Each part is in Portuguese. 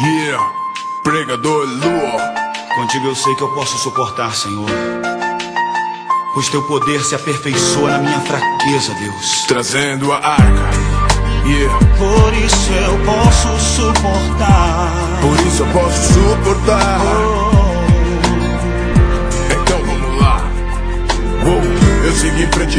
Yeah, pregador Lua. Contigo eu sei que eu posso suportar, Senhor. Pois teu poder se aperfeiçoa na minha fraqueza, Deus. Trazendo a arca. Yeah, Por isso eu posso suportar. por isso eu posso suportar. Então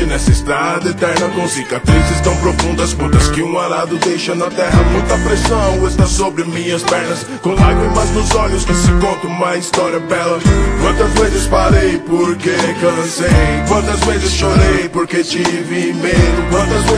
nessa estrada eterna com cicatrizes tão profundas quantas que um arado deixa na terra. Muita pressão está sobre minhas pernas, com lágrimas nos olhos que se conta uma história bela. Quantas vezes parei porque cansei, quantas vezes chorei porque tive medo, quantas vezes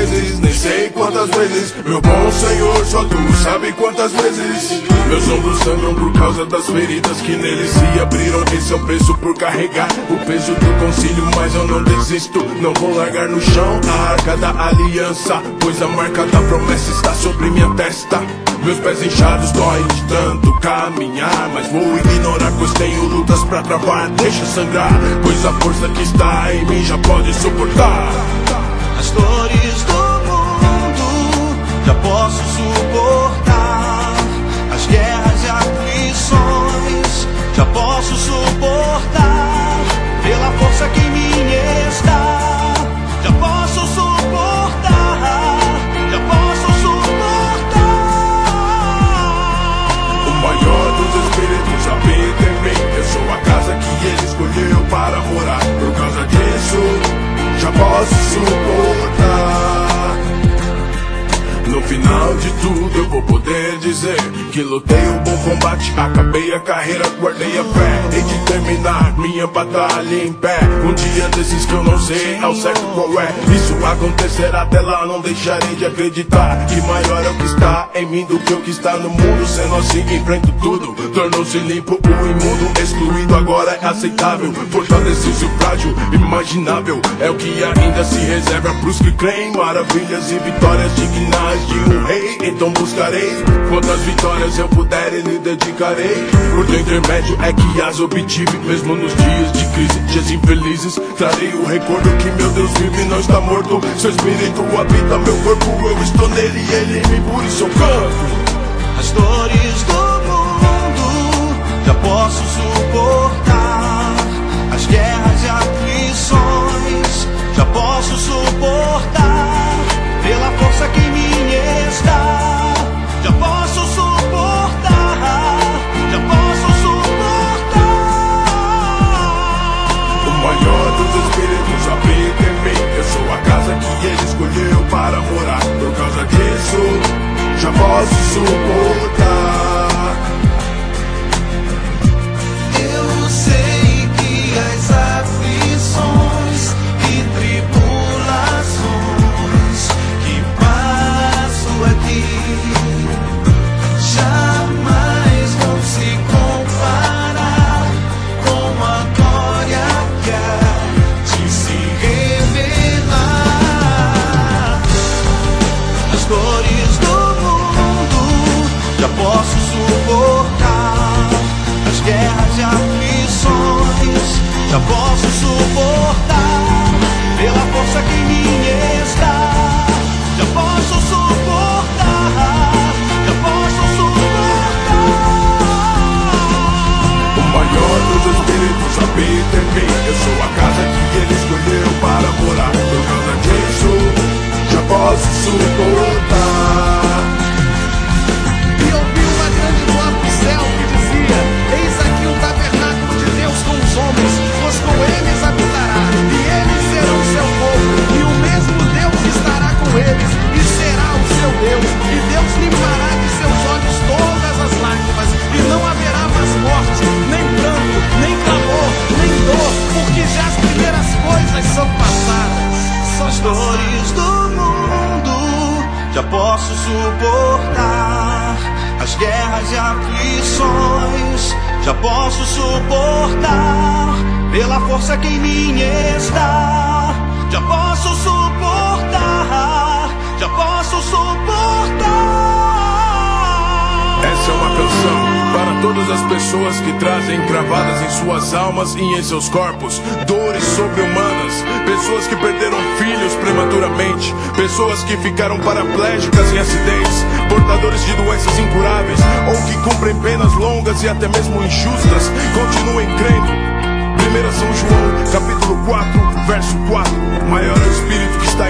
sei quantas vezes. Meu bom Senhor, só tu sabe quantas vezes. Meus ombros sangram por causa das feridas que neles se abriram. Esse é o preço por carregar o peso do concílio, mas eu não desisto. Não vou largar no chão a arca da aliança, pois a marca da promessa está sobre minha testa. Meus pés inchados doem de tanto caminhar, mas vou ignorar, pois tenho lutas pra travar. Deixa sangrar, pois a força que está em mim já pode suportar. As dores do final de tudo eu vou poder dizer que lutei um bom combate, acabei a carreira, guardei a fé e de terminar minha batalha em pé. Um dia desses que eu não sei ao certo qual é, isso acontecerá até lá, não deixarei de acreditar que maior é o que está em mim do que o que está no mundo. Sendo assim, enfrento tudo, tornou-se limpo o imundo, excluído agora é aceitável. Fortaleceu-se frágil, imaginável, é o que ainda se reserva pros que creem. Maravilhas e vitórias dignas de um rei, então buscarei quantas vitórias eu puder e lhe dedicarei. Por teu intermédio é que as obtive, mesmo nos dias de crise, dias infelizes. Trarei o recordo que meu Deus vive e não está morto. Seu espírito habita meu corpo, eu estou nele e ele em mim, por isso eu canto. As dores do posso suportar. As guerras e aflições já posso suportar. Pela força que em mim está, já posso suportar. Já posso suportar. O maior dos espíritos habita em mim. Eu sou a casa que ele escolheu para morar. Por causa disso, já posso suportar. Dores do mundo já posso suportar. As guerras e aflições já posso suportar. Pela força que em mim está, já posso suportar. Já posso suportar. O maior dos espíritos habita em mim. Eu sou a casa que ele escolheu para morar. Por causa disso, já posso suportar. As dores do mundo já posso suportar. As guerras e aflições já posso suportar. Pela força que em mim está, pessoas que trazem cravadas em suas almas e em seus corpos dores sobre-humanas, pessoas que perderam filhos prematuramente, pessoas que ficaram paraplégicas em acidentes, portadores de doenças incuráveis ou que cumprem penas longas e até mesmo injustas, continuem crendo. 1 São João, capítulo 4, verso 4. Maior é o Espírito que está